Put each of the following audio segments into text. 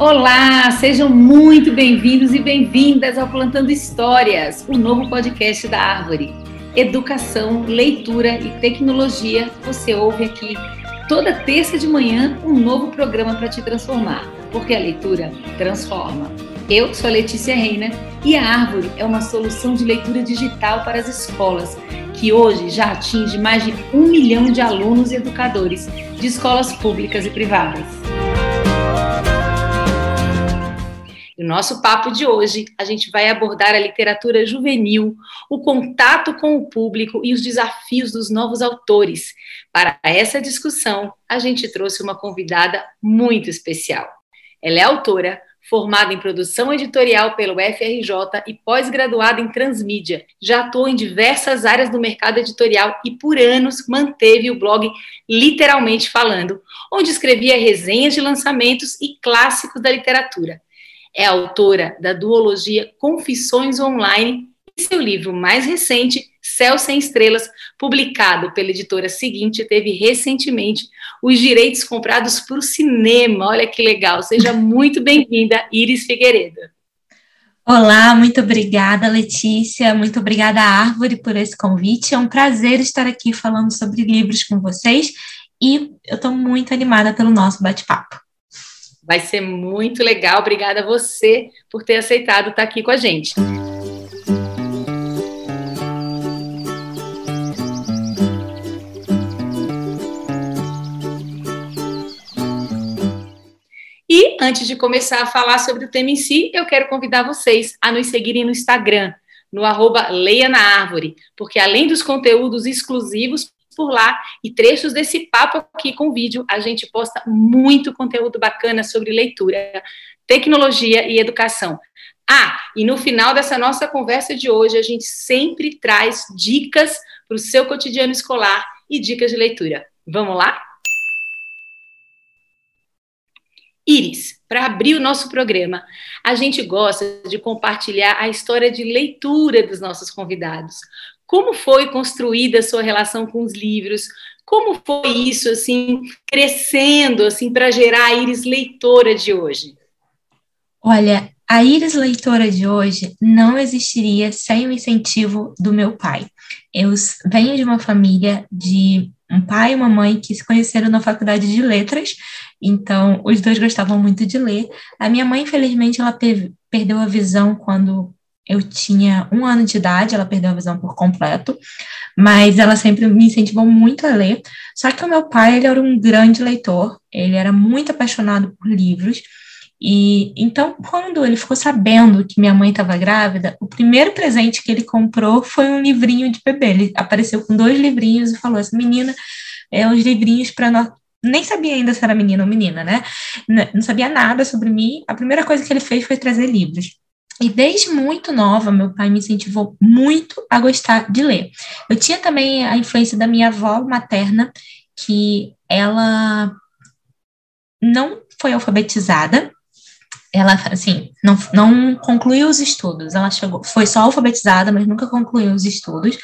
Olá, sejam muito bem-vindos e bem-vindas ao Plantando Histórias, o novo podcast da Árvore. Educação, leitura e tecnologia, você ouve aqui toda terça de manhã um novo programa para te transformar, porque a leitura transforma. Eu sou a Letícia Reina e a Árvore é uma solução de leitura digital para as escolas, que hoje já atinge mais de um milhão de alunos e educadores de escolas públicas e privadas. No nosso papo de hoje, a gente vai abordar a literatura juvenil, o contato com o público e os desafios dos novos autores. Para essa discussão, a gente trouxe uma convidada muito especial. Ela é autora, formada em produção editorial pelo FRJ e pós-graduada em transmídia. Já atuou em diversas áreas do mercado editorial e por anos manteve o blog Literalmente Falando, onde escrevia resenhas de lançamentos e clássicos da literatura. É autora da duologia Confissões Online e seu livro mais recente, Céu Sem Estrelas, publicado pela editora seguinte, teve recentemente os direitos comprados para o cinema. Olha que legal. Seja muito bem-vinda, Iris Figueiredo. Olá, muito obrigada, Letícia. Muito obrigada, Árvore, por esse convite. É um prazer estar aqui falando sobre livros com vocês e eu estou muito animada pelo nosso bate-papo. Vai ser muito legal. Obrigada a você por ter aceitado estar aqui com a gente. E antes de começar a falar sobre o tema em si, eu quero convidar vocês a nos seguirem no Instagram, no arroba Leia na Árvore, porque além dos conteúdos exclusivos por lá e trechos desse papo aqui com vídeo. A gente posta muito conteúdo bacana sobre leitura, tecnologia e educação. Ah, e no final dessa nossa conversa de hoje, a gente sempre traz dicas para o seu cotidiano escolar e dicas de leitura. Vamos lá? Iris, para abrir o nosso programa, a gente gosta de compartilhar a história de leitura dos nossos convidados. Como foi construída a sua relação com os livros? Como foi isso, assim, crescendo, assim, para gerar a Iris leitora de hoje? Olha, a Iris leitora de hoje não existiria sem o incentivo do meu pai. Eu venho de uma família de um pai e uma mãe que se conheceram na faculdade de letras, então os dois gostavam muito de ler. A minha mãe, infelizmente, ela perdeu a visão quando eu tinha um ano de idade, ela perdeu a visão por completo, mas ela sempre me incentivou muito a ler. Só que o meu pai, ele era um grande leitor, ele era muito apaixonado por livros, e então, quando ele ficou sabendo que minha mãe estava grávida, o primeiro presente que ele comprou foi um livrinho de bebê. Ele apareceu com dois livrinhos e falou: Essa menina é os livrinhos para nós. Nem sabia ainda se era menina ou menina, né? Não sabia nada sobre mim. A primeira coisa que ele fez foi trazer livros. E desde muito nova, meu pai me incentivou muito a gostar de ler. Eu tinha também a influência da minha avó materna, que ela não foi alfabetizada, ela, assim, não, não concluiu os estudos, ela chegou, foi só alfabetizada, mas nunca concluiu os estudos,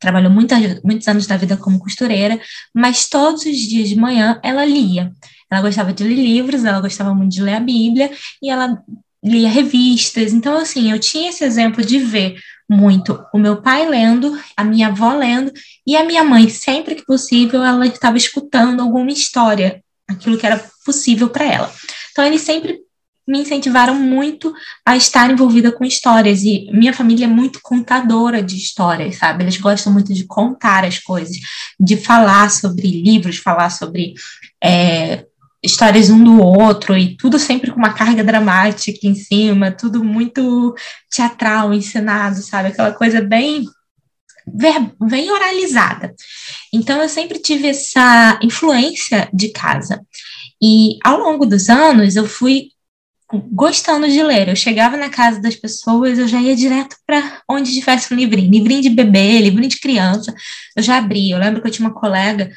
trabalhou muitas, muitos anos da vida como costureira, mas todos os dias de manhã ela lia. Ela gostava de ler livros, ela gostava muito de ler a Bíblia, e ela lia revistas. Então, assim, eu tinha esse exemplo de ver muito o meu pai lendo, a minha avó lendo, e a minha mãe, sempre que possível, ela estava escutando alguma história, aquilo que era possível para ela. Então, eles sempre me incentivaram muito a estar envolvida com histórias. E minha família é muito contadora de histórias, sabe? Eles gostam muito de contar as coisas, de falar sobre livros, falar sobre é, histórias um do outro e tudo sempre com uma carga dramática em cima, tudo muito teatral, ensinado, sabe? Aquela coisa bem bem oralizada. Então eu sempre tive essa influência de casa. E ao longo dos anos eu fui gostando de ler. Eu chegava na casa das pessoas, eu já ia direto para onde tivesse um livrinho, livrinho de bebê, livrinho de criança. Eu já abria. Eu lembro que eu tinha uma colega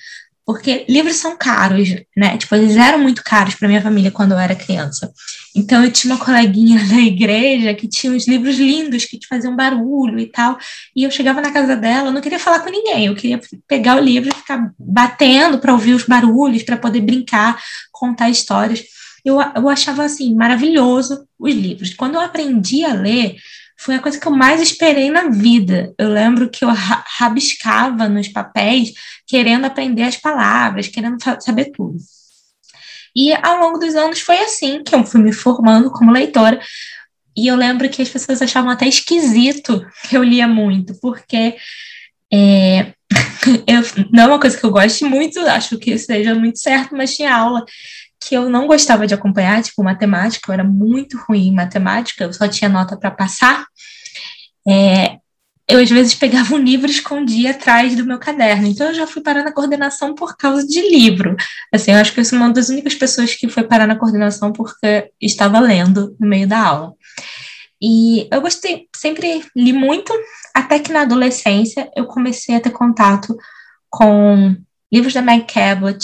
porque livros são caros, né? Tipo, eles eram muito caros para minha família quando eu era criança. Então eu tinha uma coleguinha da igreja que tinha uns livros lindos que faziam barulho e tal. E eu chegava na casa dela, eu não queria falar com ninguém, eu queria pegar o livro e ficar batendo para ouvir os barulhos, para poder brincar, contar histórias. eu, eu achava, assim, maravilhoso os livros. Quando eu aprendi a ler, foi a coisa que eu mais esperei na vida. Eu lembro que eu rabiscava nos papéis, querendo aprender as palavras, querendo saber tudo. E ao longo dos anos foi assim que eu fui me formando como leitora. E eu lembro que as pessoas achavam até esquisito que eu lia muito, porque é, eu, não é uma coisa que eu goste muito, acho que seja muito certo, mas tinha aula que eu não gostava de acompanhar, tipo matemática, eu era muito ruim em matemática, eu só tinha nota para passar. É, eu às vezes pegava um livro e escondia atrás do meu caderno. Então eu já fui parar na coordenação por causa de livro. Assim, eu acho que eu sou uma das únicas pessoas que foi parar na coordenação porque estava lendo no meio da aula. E eu gostei, sempre li muito, até que na adolescência eu comecei a ter contato com livros da Meg Cabot,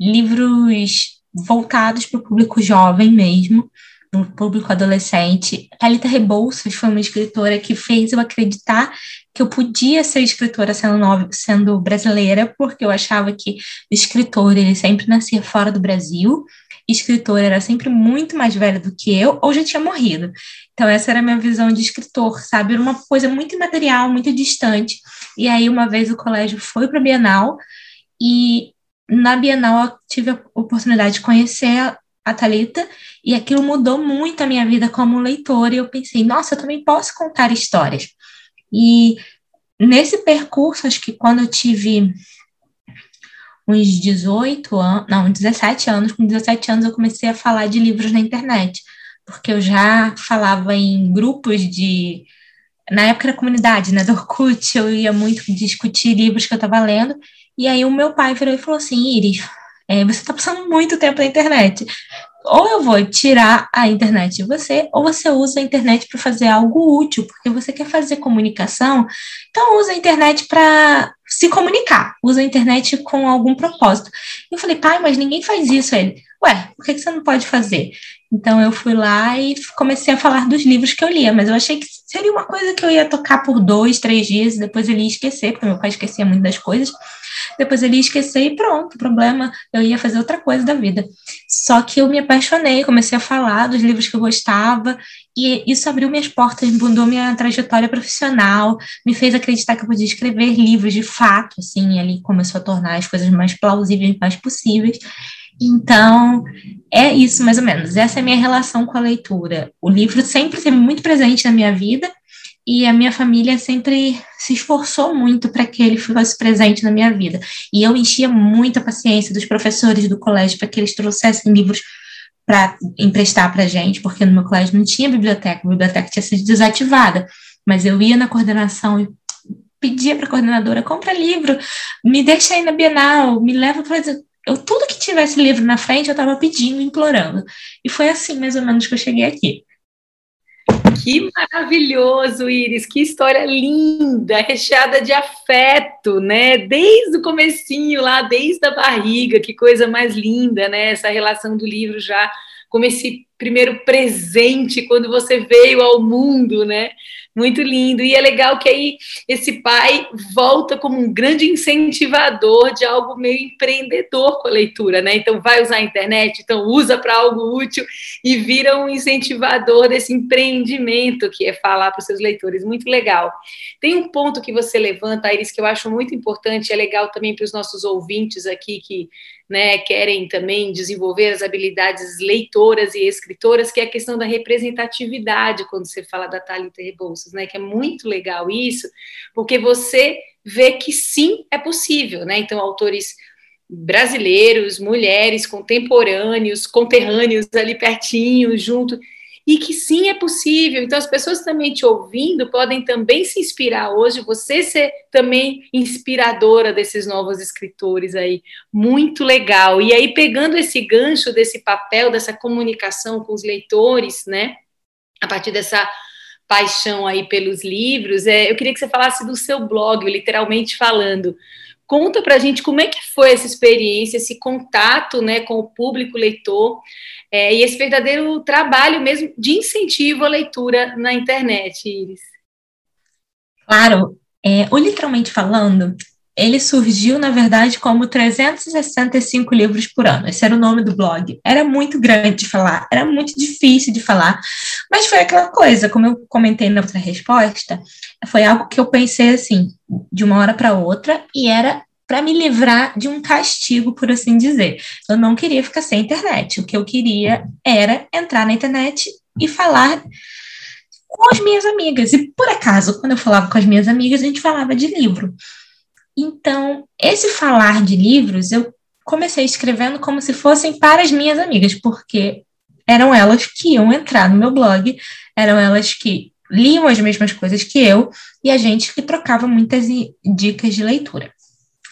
livros voltados para o público jovem mesmo, no público adolescente. Thalita Rebouças foi uma escritora que fez eu acreditar que eu podia ser escritora sendo, nova, sendo brasileira, porque eu achava que o escritor ele sempre nascia fora do Brasil, escritor era sempre muito mais velho do que eu, ou já tinha morrido. Então, essa era a minha visão de escritor, sabe? Era uma coisa muito imaterial, muito distante. E aí, uma vez o colégio foi para a Bienal, e na Bienal eu tive a oportunidade de conhecer a Thalita, e aquilo mudou muito a minha vida como leitora, e eu pensei, nossa, eu também posso contar histórias. E nesse percurso, acho que quando eu tive uns 18 anos, não, 17 anos, com 17 anos eu comecei a falar de livros na internet, porque eu já falava em grupos de na época da comunidade, né, do Orkut, eu ia muito discutir livros que eu estava lendo, e aí o meu pai virou e falou assim, Iris, é, você está passando muito tempo na internet, ou eu vou tirar a internet de você, ou você usa a internet para fazer algo útil, porque você quer fazer comunicação, então usa a internet para se comunicar, usa a internet com algum propósito. Eu falei, pai, mas ninguém faz isso. Ele, ué, por que você não pode fazer? Então eu fui lá e comecei a falar dos livros que eu lia, mas eu achei que seria uma coisa que eu ia tocar por dois, três dias, e depois ele ia esquecer, porque meu pai esquecia muito das coisas depois ele ia esquecer e pronto, problema, eu ia fazer outra coisa da vida. Só que eu me apaixonei, comecei a falar dos livros que eu gostava, e isso abriu minhas portas, mudou minha trajetória profissional, me fez acreditar que eu podia escrever livros de fato, assim, ali começou a tornar as coisas mais plausíveis, mais possíveis. Então, é isso mais ou menos. Essa é a minha relação com a leitura. O livro sempre esteve muito presente na minha vida, e a minha família sempre se esforçou muito para que ele fosse presente na minha vida. E eu enchia muito a paciência dos professores do colégio para que eles trouxessem livros para emprestar para gente, porque no meu colégio não tinha biblioteca, a biblioteca tinha sido desativada. Mas eu ia na coordenação e pedia para a coordenadora: compra livro, me deixa aí na Bienal, me leva para. Eu, tudo que tivesse livro na frente, eu estava pedindo, implorando. E foi assim, mais ou menos, que eu cheguei aqui. Que maravilhoso, Iris, que história linda, recheada de afeto, né? Desde o comecinho lá, desde a barriga, que coisa mais linda, né? Essa relação do livro já como esse primeiro presente quando você veio ao mundo, né? Muito lindo. E é legal que aí esse pai volta como um grande incentivador de algo meio empreendedor com a leitura, né? Então vai usar a internet, então usa para algo útil e vira um incentivador desse empreendimento que é falar para os seus leitores. Muito legal. Tem um ponto que você levanta, Iris, que eu acho muito importante, é legal também para os nossos ouvintes aqui que né, querem também desenvolver as habilidades leitoras e escritoras, que é a questão da representatividade, quando você fala da Thalita Rebouças, né, que é muito legal isso, porque você vê que sim, é possível, né, então autores brasileiros, mulheres, contemporâneos, conterrâneos ali pertinho, junto, e que sim é possível. Então, as pessoas também te ouvindo podem também se inspirar hoje, você ser também inspiradora desses novos escritores aí. Muito legal. E aí, pegando esse gancho desse papel, dessa comunicação com os leitores, né? A partir dessa paixão aí pelos livros, é, eu queria que você falasse do seu blog, literalmente falando. Conta para a gente como é que foi essa experiência, esse contato né, com o público leitor é, e esse verdadeiro trabalho mesmo de incentivo à leitura na internet, Iris. Claro, é, ou literalmente falando, ele surgiu, na verdade, como 365 livros por ano. Esse era o nome do blog. Era muito grande de falar, era muito difícil de falar, mas foi aquela coisa, como eu comentei na outra resposta, foi algo que eu pensei assim, de uma hora para outra, e era para me livrar de um castigo, por assim dizer. Eu não queria ficar sem internet. O que eu queria era entrar na internet e falar com as minhas amigas. E por acaso, quando eu falava com as minhas amigas, a gente falava de livro. Então, esse falar de livros, eu comecei escrevendo como se fossem para as minhas amigas, porque eram elas que iam entrar no meu blog, eram elas que liam as mesmas coisas que eu e a gente que trocava muitas dicas de leitura.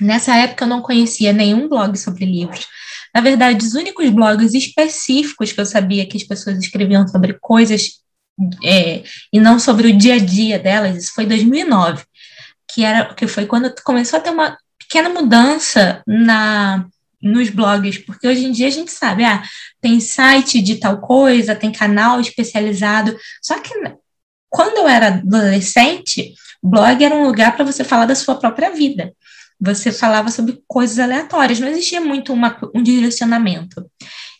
Nessa época eu não conhecia nenhum blog sobre livros. Na verdade, os únicos blogs específicos que eu sabia que as pessoas escreviam sobre coisas é, e não sobre o dia a dia delas, isso foi em 2009, que, era, que foi quando começou a ter uma pequena mudança na, nos blogs, porque hoje em dia a gente sabe, ah, tem site de tal coisa, tem canal especializado, só que quando eu era adolescente, blog era um lugar para você falar da sua própria vida você falava sobre coisas aleatórias, não existia muito uma, um direcionamento.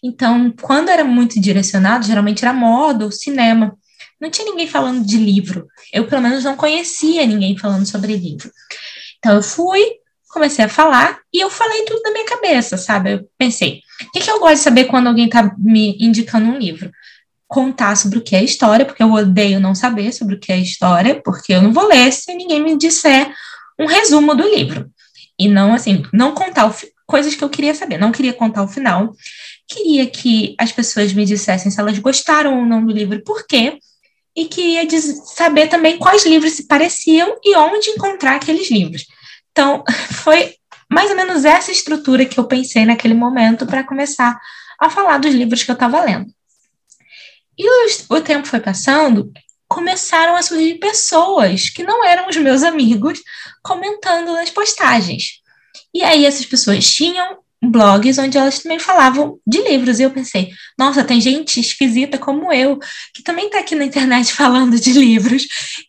Então, quando era muito direcionado, geralmente era moda ou cinema. Não tinha ninguém falando de livro. Eu, pelo menos, não conhecia ninguém falando sobre livro. Então, eu fui, comecei a falar e eu falei tudo na minha cabeça, sabe? Eu pensei, o que, que eu gosto de saber quando alguém está me indicando um livro? Contar sobre o que é história, porque eu odeio não saber sobre o que é história, porque eu não vou ler se ninguém me disser um resumo do livro. E não, assim, não contar o, coisas que eu queria saber. Não queria contar o final. Queria que as pessoas me dissessem se elas gostaram ou não do livro, por quê. E queria saber também quais livros se pareciam e onde encontrar aqueles livros. Então, foi mais ou menos essa estrutura que eu pensei naquele momento para começar a falar dos livros que eu estava lendo. E o tempo foi passando, começaram a surgir pessoas que não eram os meus amigos comentando nas postagens. E aí essas pessoas tinham blogs onde elas também falavam de livros. E eu pensei, nossa, tem gente esquisita como eu, que também está aqui na internet falando de livros.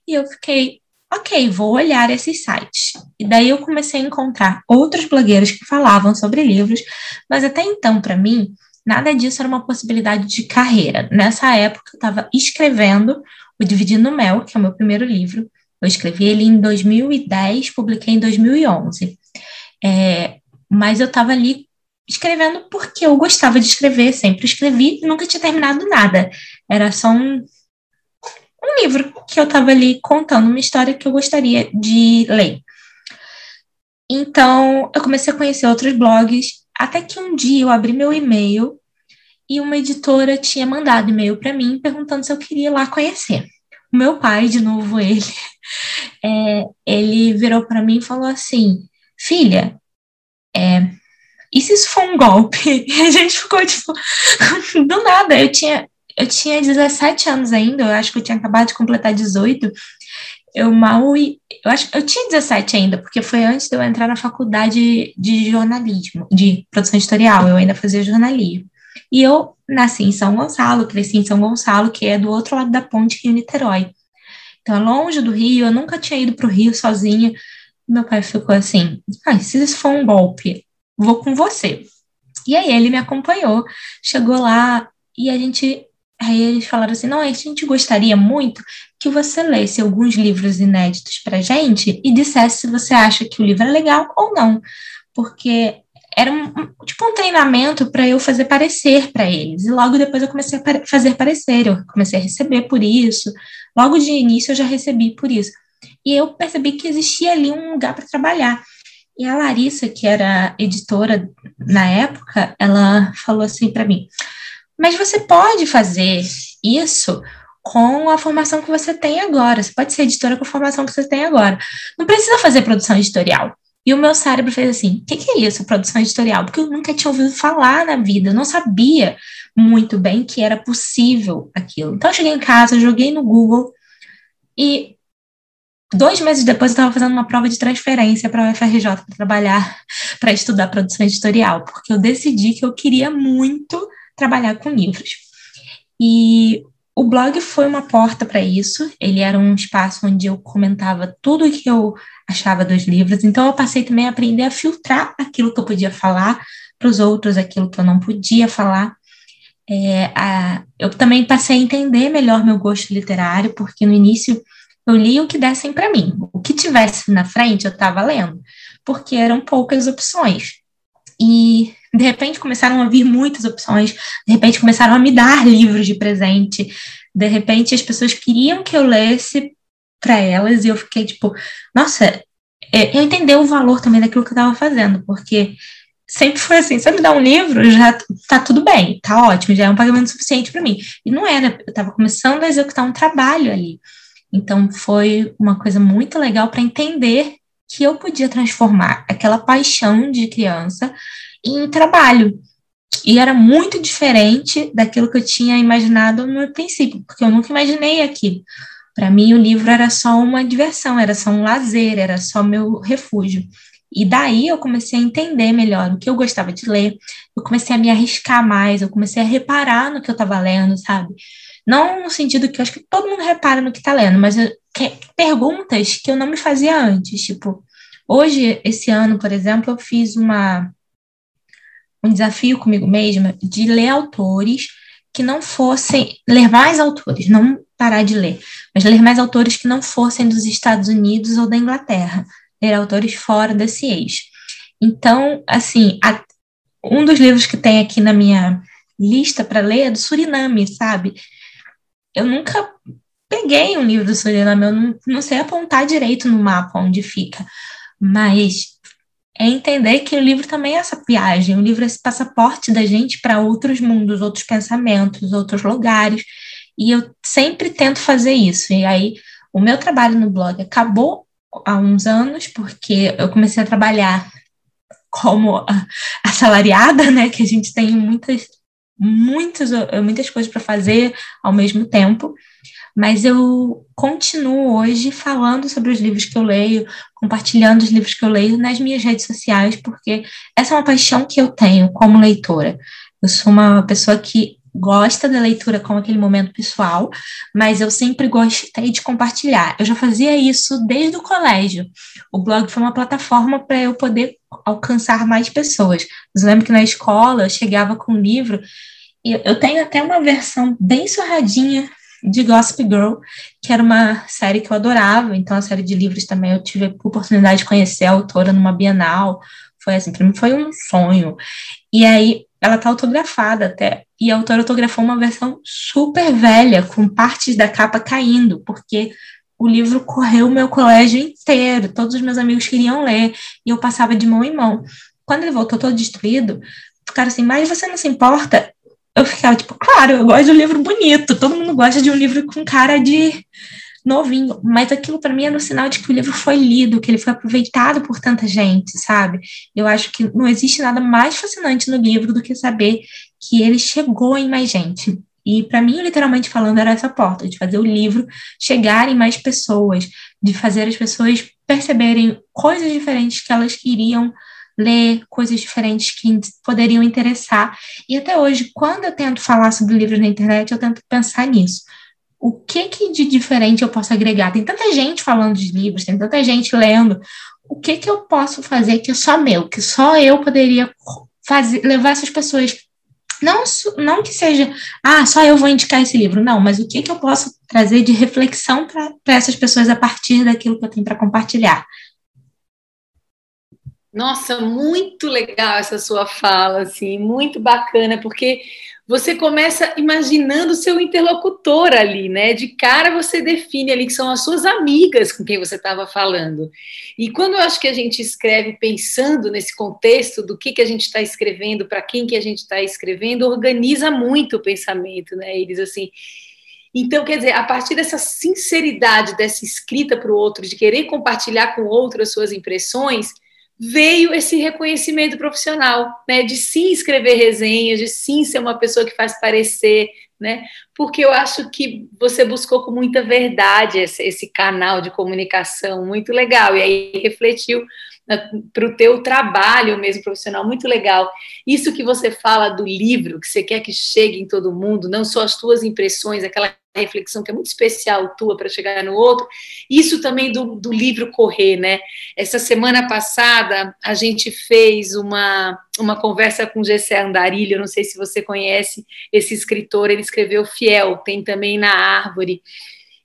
E eu fiquei, ok, vou olhar esses sites. E daí eu comecei a encontrar outros blogueiros que falavam sobre livros, mas até então, para mim, nada disso era uma possibilidade de carreira. Nessa época, eu estava escrevendo o Dividindo Mel, que é o meu primeiro livro. Eu escrevi ele em 2010, publiquei em 2011. É, mas eu estava ali escrevendo porque eu gostava de escrever, sempre escrevi e nunca tinha terminado nada. Era só um, um livro que eu estava ali contando uma história que eu gostaria de ler. Então, eu comecei a conhecer outros blogs, até que um dia eu abri meu e-mail e uma editora tinha mandado e-mail para mim perguntando se eu queria ir lá conhecer. O meu pai, de novo ele, é, ele virou para mim e falou assim: Filha, é, e se isso for um golpe? E a gente ficou tipo, do nada. Eu tinha, eu tinha 17 anos ainda, eu acho que eu tinha acabado de completar 18. Eu mal. Eu acho eu tinha 17 ainda, porque foi antes de eu entrar na faculdade de jornalismo, de produção editorial. Eu ainda fazia jornalismo. E eu nasci em São Gonçalo, cresci em São Gonçalo, que é do outro lado da ponte, Rio Niterói. Então, é longe do Rio, eu nunca tinha ido para o Rio sozinha. Meu pai ficou assim: ah, se isso for um golpe, vou com você. E aí ele me acompanhou, chegou lá e a gente. Aí eles falaram assim: não, a gente gostaria muito que você lesse alguns livros inéditos para gente e dissesse se você acha que o livro é legal ou não. Porque era um, tipo um treinamento para eu fazer parecer para eles. E logo depois eu comecei a fazer parecer, eu comecei a receber por isso. Logo de início eu já recebi por isso. E eu percebi que existia ali um lugar para trabalhar. E a Larissa, que era editora na época, ela falou assim para mim: Mas você pode fazer isso com a formação que você tem agora. Você pode ser editora com a formação que você tem agora. Não precisa fazer produção editorial. E o meu cérebro fez assim: o que, que, é isso, produção editorial? Porque eu nunca tinha ouvido falar na vida, eu não sabia muito bem que era possível aquilo. Então eu cheguei em casa, joguei no Google e dois meses depois eu estava fazendo uma prova de transferência para a UFRJ para trabalhar, para estudar produção editorial, porque eu decidi que eu queria muito trabalhar com livros. E o blog foi uma porta para isso. Ele era um espaço onde eu comentava tudo o que eu achava dos livros. Então, eu passei também a aprender a filtrar aquilo que eu podia falar para os outros, aquilo que eu não podia falar. É, a, eu também passei a entender melhor meu gosto literário, porque no início eu li o que dessem para mim. O que tivesse na frente eu estava lendo, porque eram poucas opções. E de repente começaram a vir muitas opções, de repente começaram a me dar livros de presente, de repente as pessoas queriam que eu lesse para elas e eu fiquei tipo, nossa, é, eu entendi o valor também daquilo que eu estava fazendo, porque sempre foi assim, se eu me dar um livro, já tá tudo bem, tá ótimo, já é um pagamento suficiente para mim. E não era, eu estava começando a executar um trabalho ali. Então foi uma coisa muito legal para entender que eu podia transformar aquela paixão de criança em trabalho. E era muito diferente daquilo que eu tinha imaginado no princípio, porque eu nunca imaginei aquilo. Para mim, o livro era só uma diversão, era só um lazer, era só meu refúgio. E daí eu comecei a entender melhor o que eu gostava de ler, eu comecei a me arriscar mais, eu comecei a reparar no que eu estava lendo, sabe? Não no sentido que eu acho que todo mundo repara no que está lendo, mas eu, que, perguntas que eu não me fazia antes. Tipo, hoje, esse ano, por exemplo, eu fiz uma, um desafio comigo mesma de ler autores que não fossem, ler mais autores, não parar de ler, mas ler mais autores que não fossem dos Estados Unidos ou da Inglaterra, ler autores fora desse eixo. Então, assim, a, um dos livros que tem aqui na minha lista para ler é do Suriname, sabe? Eu nunca peguei um livro do Suriname, eu não, não sei apontar direito no mapa onde fica, mas é entender que o livro também é essa viagem, o livro é esse passaporte da gente para outros mundos, outros pensamentos, outros lugares, e eu sempre tento fazer isso. E aí, o meu trabalho no blog acabou há uns anos, porque eu comecei a trabalhar como assalariada, né, que a gente tem muitas muitas, muitas coisas para fazer ao mesmo tempo, mas eu continuo hoje falando sobre os livros que eu leio, compartilhando os livros que eu leio nas minhas redes sociais, porque essa é uma paixão que eu tenho como leitora. Eu sou uma pessoa que gosta da leitura como aquele momento pessoal, mas eu sempre gostei de compartilhar. Eu já fazia isso desde o colégio. O blog foi uma plataforma para eu poder alcançar mais pessoas. Eu lembro que na escola eu chegava com um livro e eu tenho até uma versão bem surradinha de Gossip Girl, que era uma série que eu adorava, então a série de livros também eu tive a oportunidade de conhecer a autora numa Bienal, foi assim, para mim foi um sonho. E aí ela tá autografada até, e a autora autografou uma versão super velha, com partes da capa caindo, porque o livro correu o meu colégio inteiro, todos os meus amigos queriam ler, e eu passava de mão em mão. Quando ele voltou todo destruído, ficaram assim, mas você não se importa? Eu ficava tipo, claro, eu gosto de um livro bonito, todo mundo gosta de um livro com cara de novinho, mas aquilo para mim era um sinal de que o livro foi lido, que ele foi aproveitado por tanta gente, sabe? Eu acho que não existe nada mais fascinante no livro do que saber que ele chegou em mais gente. E para mim, literalmente falando, era essa porta de fazer o livro chegar em mais pessoas, de fazer as pessoas perceberem coisas diferentes que elas queriam ler coisas diferentes que poderiam interessar. E até hoje, quando eu tento falar sobre livros na internet, eu tento pensar nisso. O que, que de diferente eu posso agregar? Tem tanta gente falando de livros, tem tanta gente lendo. O que, que eu posso fazer que é só meu, que só eu poderia fazer, levar essas pessoas não, não que seja, ah, só eu vou indicar esse livro, não, mas o que, que eu posso trazer de reflexão para essas pessoas a partir daquilo que eu tenho para compartilhar. Nossa, muito legal essa sua fala, assim, muito bacana, porque você começa imaginando o seu interlocutor ali, né? De cara você define ali que são as suas amigas com quem você estava falando. E quando eu acho que a gente escreve pensando nesse contexto do que, que a gente está escrevendo, para quem que a gente está escrevendo, organiza muito o pensamento, né? Eles assim. Então, quer dizer, a partir dessa sinceridade dessa escrita para o outro, de querer compartilhar com o outro as suas impressões, veio esse reconhecimento profissional, né? De sim escrever resenhas, de sim ser uma pessoa que faz parecer, né? Porque eu acho que você buscou com muita verdade esse, esse canal de comunicação muito legal, e aí refletiu para o teu trabalho mesmo profissional, muito legal. Isso que você fala do livro, que você quer que chegue em todo mundo, não só as tuas impressões, aquela reflexão que é muito especial tua para chegar no outro, isso também do, do livro correr, né? Essa semana passada a gente fez uma, uma conversa com Gessé Andarilho, não sei se você conhece esse escritor, ele escreveu Fiel, tem também na Árvore,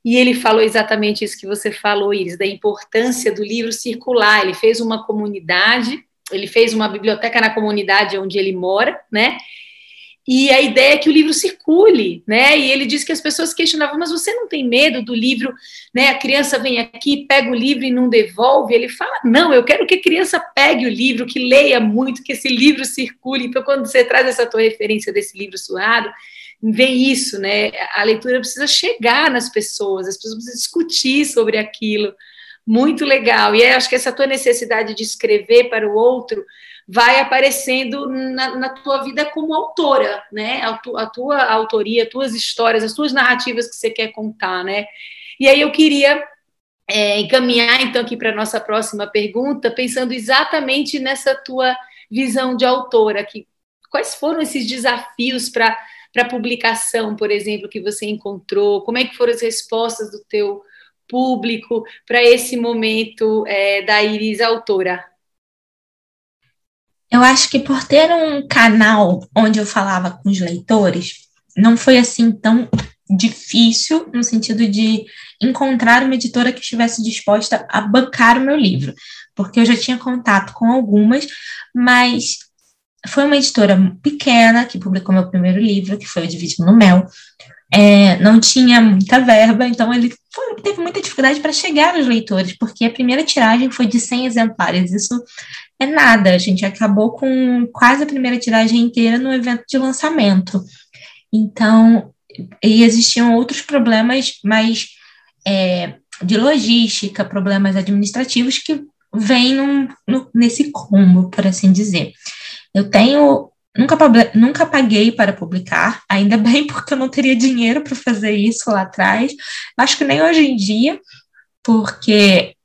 e ele falou exatamente isso que você falou, Iris, da importância do livro circular. Ele fez uma comunidade, ele fez uma biblioteca na comunidade onde ele mora, né? E a ideia é que o livro circule, né? E ele disse que as pessoas questionavam, mas você não tem medo do livro, né? A criança vem aqui, pega o livro e não devolve. Ele fala, não, eu quero que a criança pegue o livro, que leia muito, que esse livro circule. Então, quando você traz essa tua referência desse livro suado, vem isso, né? A leitura precisa chegar nas pessoas, as pessoas precisam discutir sobre aquilo. Muito legal. E acho que essa tua necessidade de escrever para o outro vai aparecendo na, na, tua vida como autora, né? A, tu, a tua autoria, as tuas histórias, as tuas narrativas que você quer contar, né? E aí eu queria é, encaminhar então aqui para a nossa próxima pergunta, pensando exatamente nessa tua visão de autora, que quais foram esses desafios para para publicação, por exemplo, que você encontrou? Como é que foram as respostas do teu público para esse momento é, da Iris autora? Eu acho que por ter um canal onde eu falava com os leitores, não foi assim tão difícil no sentido de encontrar uma editora que estivesse disposta a bancar o meu livro, porque eu já tinha contato com algumas, mas foi uma editora pequena que publicou meu primeiro livro, que foi o Dividido no Mel. É, não tinha muita verba, então ele foi, teve muita dificuldade para chegar aos leitores, porque a primeira tiragem foi de 100 exemplares. Isso é nada. A gente acabou com quase a primeira tiragem inteira no evento de lançamento. Então, e existiam outros problemas mais é, de logística, problemas administrativos que vêm nesse combo, por assim dizer. Eu tenho. Nunca, nunca paguei para publicar, ainda bem porque eu não teria dinheiro para fazer isso lá atrás. Acho que nem hoje em dia, porque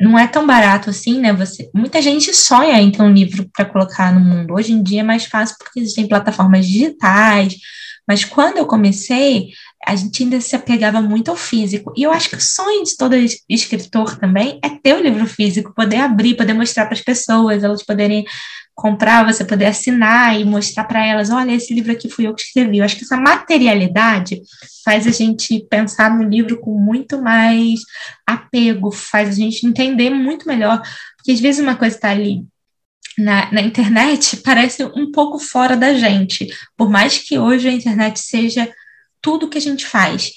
não é tão barato assim, né? Você, muita gente sonha em ter um livro para colocar no mundo. Hoje em dia é mais fácil porque existem plataformas digitais. Mas quando eu comecei, a gente ainda se apegava muito ao físico. E eu acho que o sonho de todo escritor também é ter o livro físico, poder abrir, poder mostrar para as pessoas, elas poderem comprar, você poder assinar e mostrar para elas, olha, esse livro aqui fui eu que escrevi. Eu acho que essa materialidade faz a gente pensar no livro com muito mais apego, faz a gente entender muito melhor, porque às vezes uma coisa está ali na, na internet parece um pouco fora da gente, por mais que hoje a internet seja tudo que a gente faz,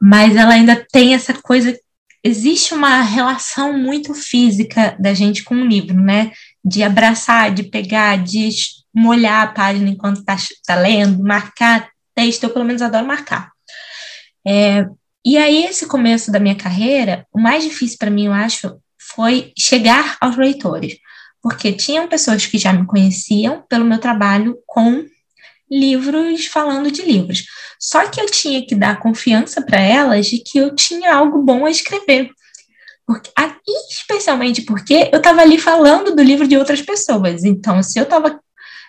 mas ela ainda tem essa coisa existe uma relação muito física da gente com o livro, né? de abraçar, de pegar, de molhar a página enquanto está tá lendo, marcar texto, eu pelo menos adoro marcar. É, e aí, esse começo da minha carreira, o mais difícil para mim, eu acho, foi chegar aos leitores, porque tinham pessoas que já me conheciam pelo meu trabalho com livros falando de livros. Só que eu tinha que dar confiança para elas de que eu tinha algo bom a escrever. Porque, especialmente porque eu estava ali falando do livro de outras pessoas. Então, se eu estava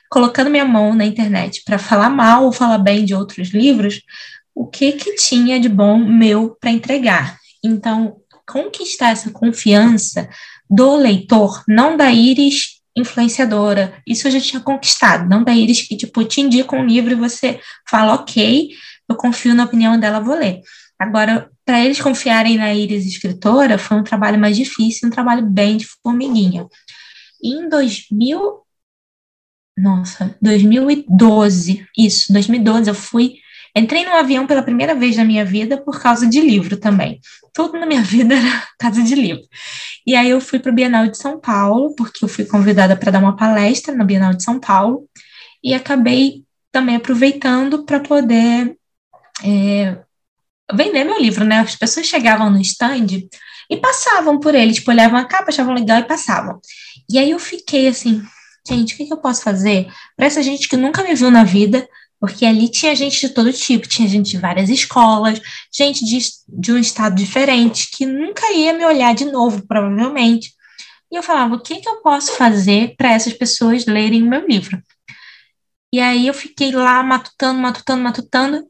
colocando minha mão na internet para falar mal ou falar bem de outros livros, o que que tinha de bom meu para entregar? Então, conquistar essa confiança do leitor, não da Iris influenciadora. Isso eu já tinha conquistado, não da Iris que tipo te indica um livro e você fala OK, eu confio na opinião dela, vou ler. Agora, para eles confiarem na Iris escritora, foi um trabalho mais difícil, um trabalho bem de formiguinha. E em 2000, nossa, 2012, isso, 2012, eu fui, entrei no avião pela primeira vez na minha vida por causa de livro também. Tudo na minha vida era casa de livro. E aí eu fui para o Bienal de São Paulo, porque eu fui convidada para dar uma palestra na Bienal de São Paulo, e acabei também aproveitando para poder é, vender meu livro, né? As pessoas chegavam no stand e passavam por ele, tipo, olhavam a capa, achavam legal e passavam. E aí eu fiquei assim, gente, o que, que eu posso fazer para essa gente que nunca me viu na vida? Porque ali tinha gente de todo tipo, tinha gente de várias escolas, gente de, de um estado diferente, que nunca ia me olhar de novo, provavelmente. E eu falava, o que, que eu posso fazer para essas pessoas lerem o meu livro? E aí eu fiquei lá matutando, matutando, matutando.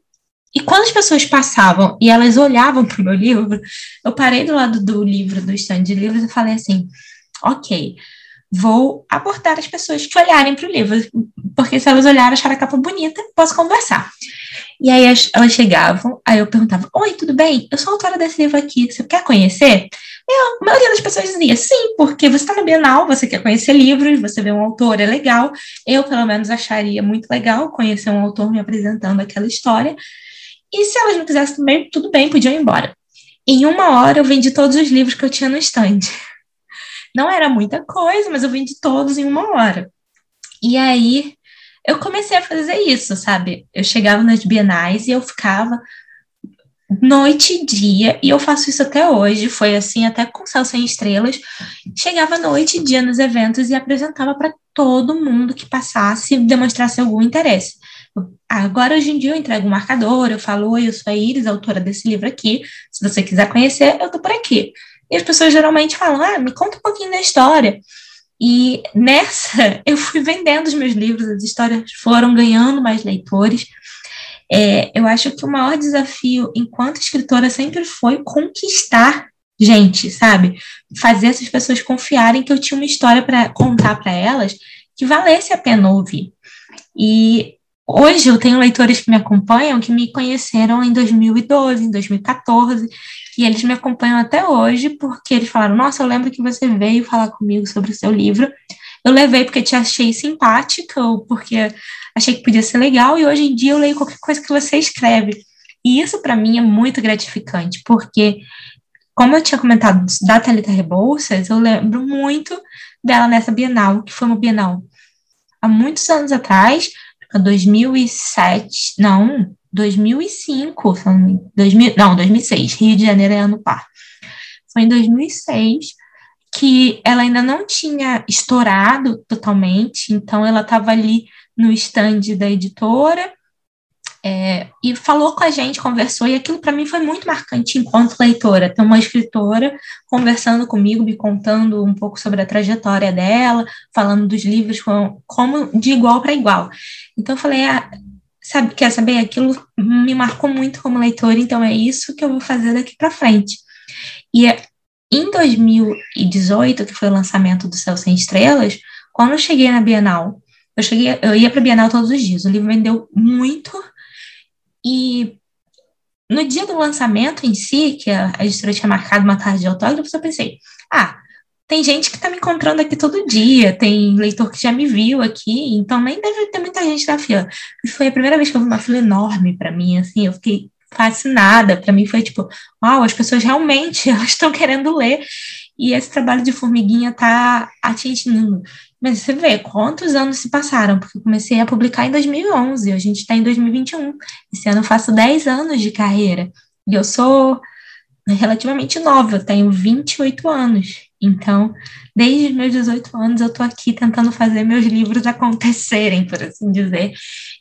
E quando as pessoas passavam e elas olhavam para o meu livro, eu parei do lado do livro, do stand de livros, e falei assim: ok, vou abordar as pessoas que olharem para o livro, porque se elas olharem, acharem a capa bonita, posso conversar. E aí elas chegavam, aí eu perguntava: Oi, tudo bem? Eu sou autora desse livro aqui, você quer conhecer? A maioria das pessoas dizia sim, porque você está na Bienal, você quer conhecer livros, você vê um autor, é legal. Eu, pelo menos, acharia muito legal conhecer um autor me apresentando aquela história. E se elas não quisessem também, tudo bem, podiam ir embora. Em uma hora eu vendi todos os livros que eu tinha no estande. Não era muita coisa, mas eu vendi todos em uma hora. E aí eu comecei a fazer isso, sabe? Eu chegava nas bienais e eu ficava noite e dia, e eu faço isso até hoje, foi assim até com Céu Sem Estrelas, chegava noite e dia nos eventos e apresentava para todo mundo que passasse demonstrasse algum interesse. Agora, hoje em dia, eu entrego um marcador, eu falo, eu sou a Iris, autora desse livro aqui, se você quiser conhecer, eu tô por aqui. E as pessoas geralmente falam, ah, me conta um pouquinho da história. E nessa, eu fui vendendo os meus livros, as histórias foram ganhando mais leitores. É, eu acho que o maior desafio enquanto escritora sempre foi conquistar gente, sabe? Fazer essas pessoas confiarem que eu tinha uma história para contar para elas que valesse a pena ouvir. E hoje eu tenho leitores que me acompanham que me conheceram em 2012, em 2014, e eles me acompanham até hoje porque eles falaram: Nossa, eu lembro que você veio falar comigo sobre o seu livro. Eu levei porque te achei simpática ou porque achei que podia ser legal, e hoje em dia eu leio qualquer coisa que você escreve. E isso para mim é muito gratificante, porque, como eu tinha comentado da Thalita Rebouças, eu lembro muito dela nessa Bienal, que foi uma Bienal há muitos anos atrás, 2007, não, 2005, 2000, não, 2006, Rio de Janeiro é ano par. Foi em 2006 que ela ainda não tinha estourado totalmente, então ela estava ali no stand da editora é, e falou com a gente, conversou, e aquilo para mim foi muito marcante enquanto leitora. Ter uma escritora conversando comigo, me contando um pouco sobre a trajetória dela, falando dos livros como, como de igual para igual. Então eu falei, ah, sabe, quer saber? Aquilo me marcou muito como leitora, então é isso que eu vou fazer daqui para frente. E em 2018, que foi o lançamento do Céu Sem Estrelas, quando eu cheguei na Bienal, eu cheguei, eu ia para a Bienal todos os dias. O livro vendeu muito e no dia do lançamento em si, que a editora tinha marcado uma tarde de autógrafos, eu pensei, ah, tem gente que está me encontrando aqui todo dia, tem leitor que já me viu aqui, então nem deve ter muita gente na fila. Foi a primeira vez que eu vi uma fila enorme para mim, assim, eu fiquei fascinada. Para mim foi tipo, uau, as pessoas realmente estão querendo ler e esse trabalho de formiguinha está atingindo. Mas você vê quantos anos se passaram, porque eu comecei a publicar em 2011, a gente está em 2021. Esse ano eu faço 10 anos de carreira e eu sou relativamente nova, eu tenho 28 anos. Então, desde meus 18 anos, eu estou aqui tentando fazer meus livros acontecerem, por assim dizer.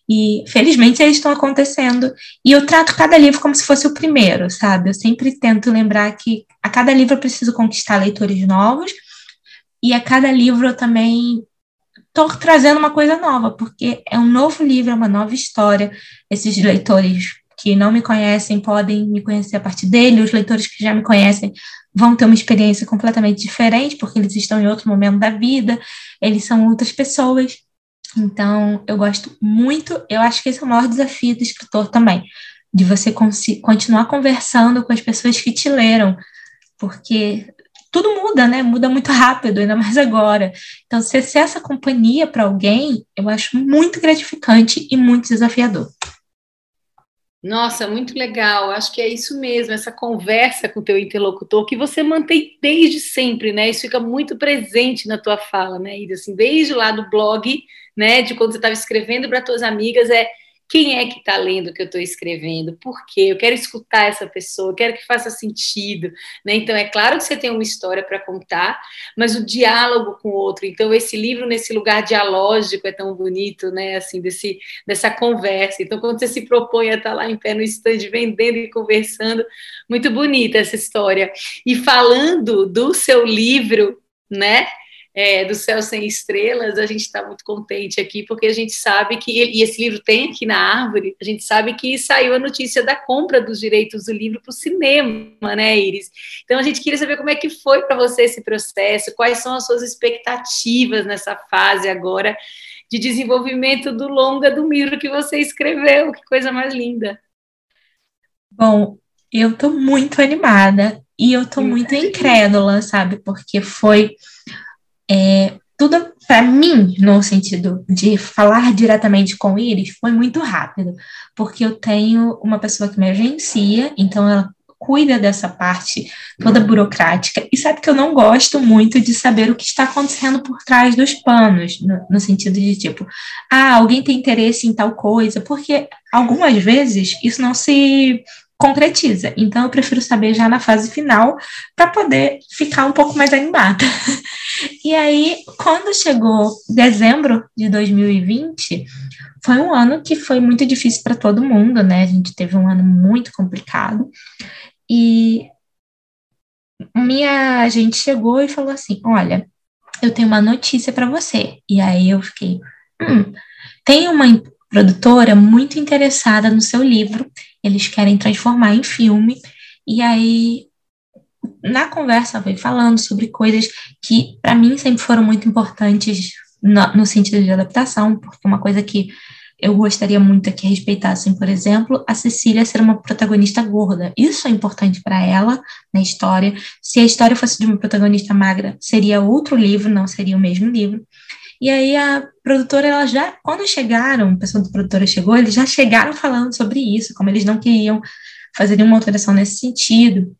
E, felizmente, eles estão acontecendo. E eu trato cada livro como se fosse o primeiro, sabe? Eu sempre tento lembrar que a cada livro eu preciso conquistar leitores novos, e a cada livro eu também estou trazendo uma coisa nova, porque é um novo livro, é uma nova história. Esses leitores que não me conhecem podem me conhecer a partir dele, os leitores que já me conhecem vão ter uma experiência completamente diferente, porque eles estão em outro momento da vida, eles são outras pessoas. Então, eu gosto muito, eu acho que esse é o maior desafio do escritor também, de você continuar conversando com as pessoas que te leram, porque tudo muda, né? Muda muito rápido, ainda mais agora. Então, ser essa companhia para alguém, eu acho muito gratificante e muito desafiador. Nossa, muito legal. Acho que é isso mesmo, essa conversa com o teu interlocutor que você mantém desde sempre, né? Isso fica muito presente na tua fala, né? E assim, desde lá do blog, né, de quando você estava escrevendo para tuas amigas, é quem é que está lendo o que eu estou escrevendo? Por quê? Eu quero escutar essa pessoa, eu quero que faça sentido. Né? Então, é claro que você tem uma história para contar, mas o diálogo com o outro. Então, esse livro, nesse lugar dialógico, é tão bonito, né? Assim, desse, dessa conversa. Então, quando você se propõe a estar tá lá em pé no estande, vendendo e conversando, muito bonita essa história. E falando do seu livro, né? É, do Céu Sem Estrelas, a gente está muito contente aqui, porque a gente sabe que, e esse livro tem aqui na árvore, a gente sabe que saiu a notícia da compra dos direitos do livro para o cinema, né, Iris? Então a gente queria saber como é que foi para você esse processo, quais são as suas expectativas nessa fase agora de desenvolvimento do longa do Miro que você escreveu. Que coisa mais linda. Bom, eu tô muito animada e eu tô muito incrédula, sabe? Porque foi é, tudo para mim, no sentido de falar diretamente com eles, foi muito rápido, porque eu tenho uma pessoa que me agencia, então ela cuida dessa parte toda burocrática e sabe que eu não gosto muito de saber o que está acontecendo por trás dos panos, no, no, sentido de tipo, ah, alguém tem interesse em tal coisa, porque algumas vezes isso não se concretiza. Então eu prefiro saber já na fase final para poder ficar um pouco mais animada. e aí, quando chegou dezembro de 2020, foi um ano que foi muito difícil para todo mundo, né? A gente teve um ano muito complicado. E minha agente chegou e falou assim: Olha, eu tenho uma notícia para você. E aí eu fiquei: hum, tem uma produtora muito interessada no seu livro, eles querem transformar em filme. E aí, na conversa, foi falando sobre coisas que, para mim, sempre foram muito importantes no, no sentido de adaptação, porque uma coisa que eu gostaria muito que respeitassem, por exemplo, a Cecília ser uma protagonista gorda. Isso é importante para ela na história. Se a história fosse de uma protagonista magra, seria outro livro, não seria o mesmo livro. E aí a produtora, ela já, quando chegaram, a pessoa da produtora chegou, eles já chegaram falando sobre isso, como eles não queriam fazer nenhuma alteração nesse sentido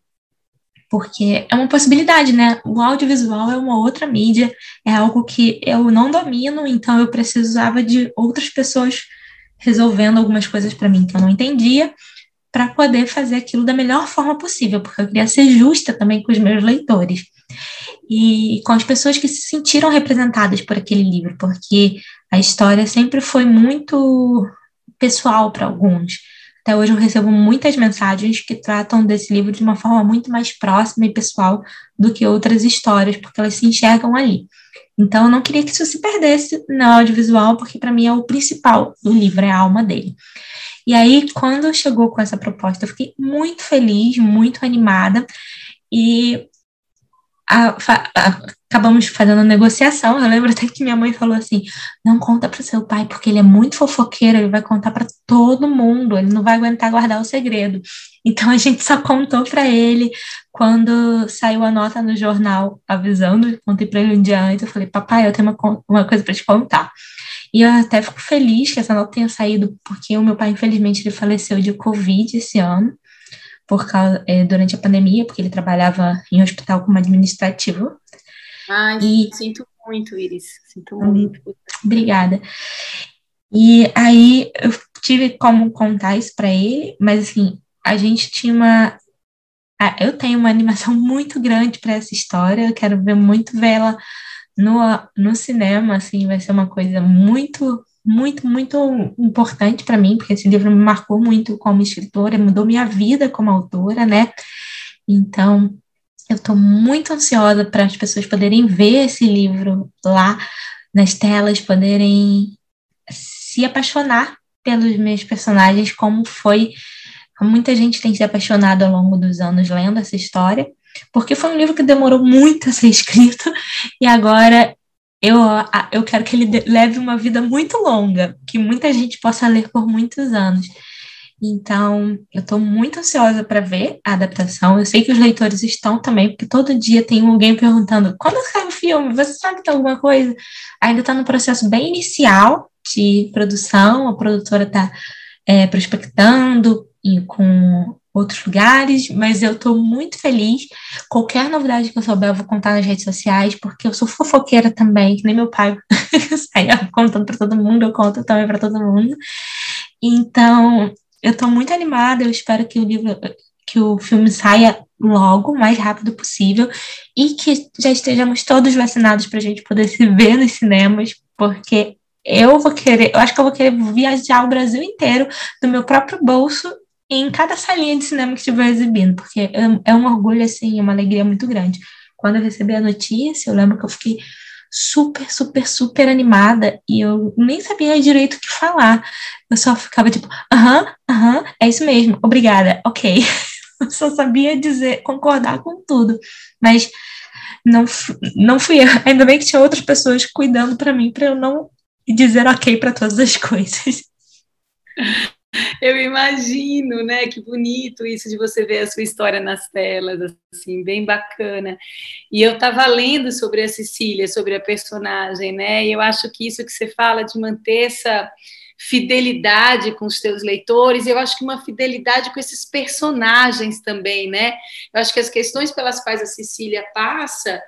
porque é uma possibilidade, né? O audiovisual é uma outra mídia, é algo que eu não domino, então eu precisava de outras pessoas resolvendo algumas coisas para mim que eu não entendia, para poder fazer aquilo da melhor forma possível, porque eu queria ser justa também com os meus leitores e com as pessoas que se sentiram representadas por aquele livro, porque a história sempre foi muito pessoal para alguns. Até hoje eu recebo muitas mensagens que tratam desse livro de uma forma muito mais próxima e pessoal do que outras histórias, porque elas se enxergam ali. Então eu não queria que isso se perdesse no audiovisual, porque para mim é o principal do livro, é a alma dele. E aí, quando chegou com essa proposta, eu fiquei muito feliz, muito animada, e a, a, acabamos fazendo negociação. Eu lembro até que minha mãe falou assim: não conta para seu pai, porque ele é muito fofoqueiro, ele vai contar para todo mundo, ele não vai aguentar guardar o segredo. Então a gente só contou para ele quando saiu a nota no jornal avisando, contei para ele um dia antes, eu falei: papai, eu tenho uma, uma coisa para te contar. E eu até fico feliz que essa nota tenha saído, porque o meu pai, infelizmente, ele faleceu de Covid esse ano por causa, é, durante a pandemia, porque ele trabalhava em hospital como administrativo. Ai, e... sinto muito, Iris. Sinto hum, muito. Obrigada. E aí eu tive como contar isso para ele, mas assim, a gente tinha uma. Eu tenho uma animação muito grande para essa história, eu quero ver muito vê-la no, no cinema, assim, vai ser uma coisa muito muito, muito importante para mim, porque esse livro me marcou muito como escritora, mudou minha vida como autora, né? Então, eu estou muito ansiosa para as pessoas poderem ver esse livro lá nas telas, poderem se apaixonar pelos meus personagens, como foi. Muita gente tem se apaixonado ao longo dos anos lendo essa história, porque foi um livro que demorou muito a ser escrito e agora eu, eu quero que ele leve uma vida muito longa, que muita gente possa ler por muitos anos. Então, eu estou muito ansiosa para ver a adaptação. Eu sei que os leitores estão também, porque todo dia tem alguém perguntando: quando sai o filme? Você sabe que alguma coisa? Ainda está no processo bem inicial de produção, a produtora está é, prospectando e com outros lugares, mas eu estou muito feliz. Qualquer novidade que eu souber, eu vou contar nas redes sociais, porque eu sou fofoqueira também, que nem meu pai saia contando para todo mundo, eu conto também para todo mundo. Então, eu estou muito animada, eu espero que o livro, que o filme saia logo, o mais rápido possível, e que já estejamos todos vacinados para a gente poder se ver nos cinemas, porque eu vou querer, eu acho que eu vou querer viajar o Brasil inteiro do meu próprio bolso em cada salinha de cinema que estiver exibindo, porque é, é um orgulho, assim, uma alegria muito grande quando eu recebi a notícia, eu lembro que eu fiquei super, super, super animada e eu nem sabia direito o que falar. Eu só ficava tipo, aham, aham, é isso mesmo, obrigada, ok. Eu só sabia dizer, concordar com tudo. Mas não, não fui eu. Ainda bem que tinha outras pessoas cuidando para mim, para eu não dizer ok para todas as coisas. Eu imagino, né? Que bonito isso de você ver a sua história nas telas, assim, bem bacana. E eu estava lendo sobre a Cecília, sobre a personagem, né? E eu acho que isso que você fala de manter essa fidelidade com os teus leitores, eu acho que uma fidelidade com esses personagens também, né? Eu acho que as questões pelas quais a Cecília passa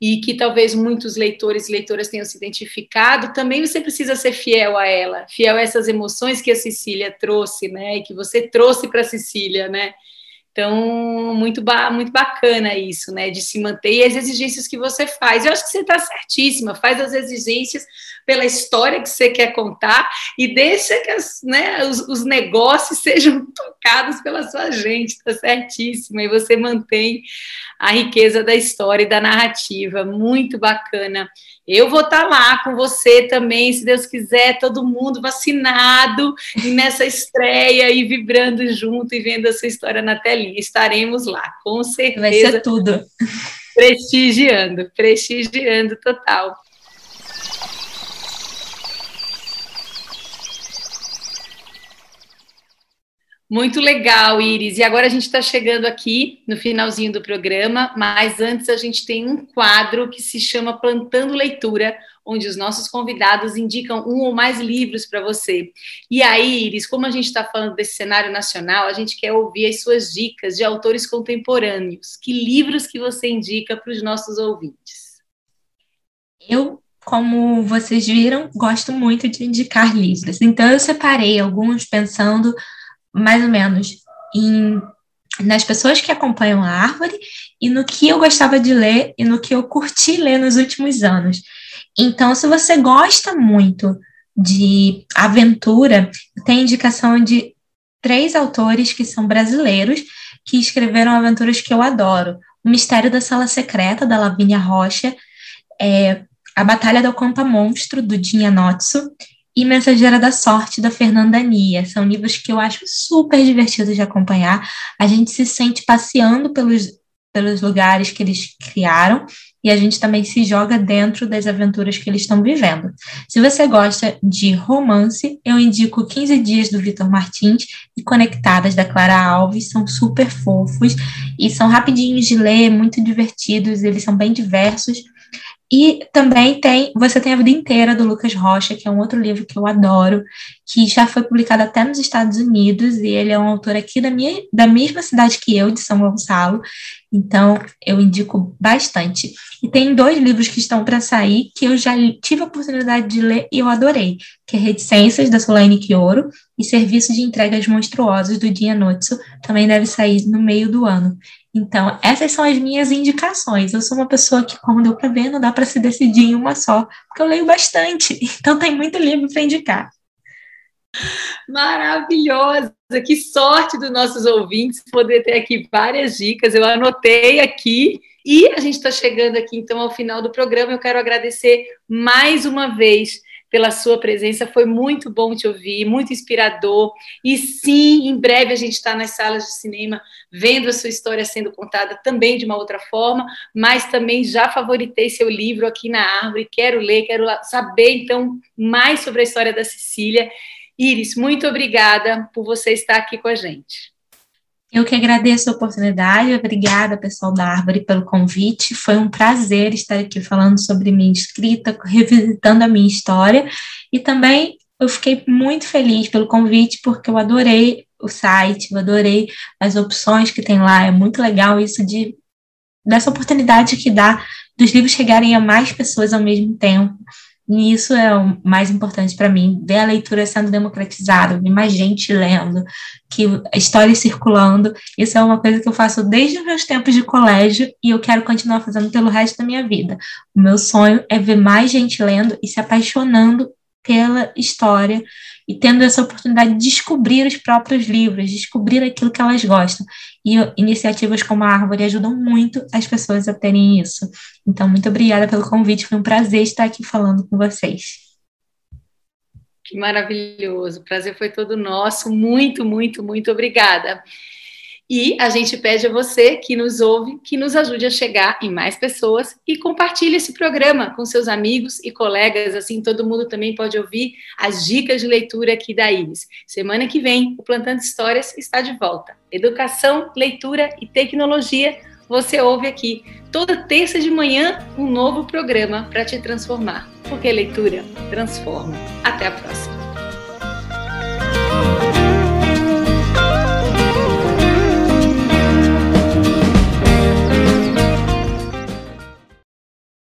e que talvez muitos leitores e leitoras tenham se identificado, também você precisa ser fiel a ela, fiel a essas emoções que a Cecília trouxe, né? E que você trouxe para a Cecília, né? Então, muito, ba muito bacana isso, né? De se manter e as exigências que você faz. Eu acho que você está certíssima, faz as exigências pela história que você quer contar e deixa que as, né, os, os negócios sejam tocados pela sua gente, está certíssima. E você mantém a riqueza da história e da narrativa. Muito bacana. Eu vou estar tá lá com você também, se Deus quiser, todo mundo vacinado e nessa estreia e vibrando junto e vendo a sua história na telinha. Estaremos lá, com certeza. Vai ser tudo. Prestigiando, prestigiando total. Muito legal, Iris. E agora a gente está chegando aqui no finalzinho do programa, mas antes a gente tem um quadro que se chama Plantando Leitura, onde os nossos convidados indicam um ou mais livros para você. E aí, Iris, como a gente está falando desse cenário nacional, a gente quer ouvir as suas dicas de autores contemporâneos. Que livros que você indica para os nossos ouvintes? Eu como vocês viram, gosto muito de indicar livros. Então, eu separei alguns pensando mais ou menos em, nas pessoas que acompanham a árvore e no que eu gostava de ler e no que eu curti ler nos últimos anos. Então, se você gosta muito de aventura, tem indicação de três autores que são brasileiros que escreveram aventuras que eu adoro. O Mistério da Sala Secreta, da Lavínia Rocha, é, A Batalha do Conta Monstro, do Dinha Notso, e Mensageira da Sorte, da Fernanda Nia. São livros que eu acho super divertidos de acompanhar. A gente se sente passeando pelos, pelos lugares que eles criaram e a gente também se joga dentro das aventuras que eles estão vivendo. Se você gosta de romance, eu indico 15 Dias do Vitor Martins e Conectadas da Clara Alves, são super fofos e são rapidinhos de ler, muito divertidos, eles são bem diversos e também tem Você Tem a Vida Inteira, do Lucas Rocha, que é um outro livro que eu adoro, que já foi publicado até nos Estados Unidos, e ele é um autor aqui da, minha, da mesma cidade que eu, de São Gonçalo, então eu indico bastante. E tem dois livros que estão para sair que eu já tive a oportunidade de ler e eu adorei, que é Reticências, da Solane Kioro, e Serviço de Entregas Monstruosos, do Dia Notsu, também deve sair no meio do ano. Então, essas são as minhas indicações. Eu sou uma pessoa que, como deu para ver, não dá para se decidir em uma só, porque eu leio bastante. Então, tem muito livro para indicar. Maravilhosa! Que sorte dos nossos ouvintes poder ter aqui várias dicas. Eu anotei aqui. E a gente está chegando aqui, então, ao final do programa. Eu quero agradecer mais uma vez pela sua presença. Foi muito bom te ouvir, muito inspirador. E sim, em breve a gente está nas salas de cinema vendo a sua história sendo contada também de uma outra forma, mas também já favoritei seu livro aqui na árvore. Quero ler, quero saber então mais sobre a história da Cecília. Iris, muito obrigada por você estar aqui com a gente. Eu que agradeço a oportunidade, obrigada, pessoal da Árvore, pelo convite. Foi um prazer estar aqui falando sobre minha escrita, revisitando a minha história. E também eu fiquei muito feliz pelo convite, porque eu adorei o site, eu adorei as opções que tem lá. É muito legal isso de dessa oportunidade que dá dos livros chegarem a mais pessoas ao mesmo tempo. E isso é o mais importante para mim, ver a leitura sendo democratizada, ver mais gente lendo, que a história circulando. Isso é uma coisa que eu faço desde os meus tempos de colégio e eu quero continuar fazendo pelo resto da minha vida. O meu sonho é ver mais gente lendo e se apaixonando pela história e tendo essa oportunidade de descobrir os próprios livros, descobrir aquilo que elas gostam. E iniciativas como a Árvore ajudam muito as pessoas a terem isso. Então, muito obrigada pelo convite, foi um prazer estar aqui falando com vocês. Que maravilhoso, o prazer foi todo nosso. Muito, muito, muito obrigada. E a gente pede a você que nos ouve, que nos ajude a chegar em mais pessoas e compartilhe esse programa com seus amigos e colegas, assim todo mundo também pode ouvir as dicas de leitura aqui da Iris. Semana que vem, o Plantando Histórias está de volta. Educação, leitura e tecnologia, você ouve aqui. Toda terça de manhã, um novo programa para te transformar. Porque leitura transforma. Até a próxima.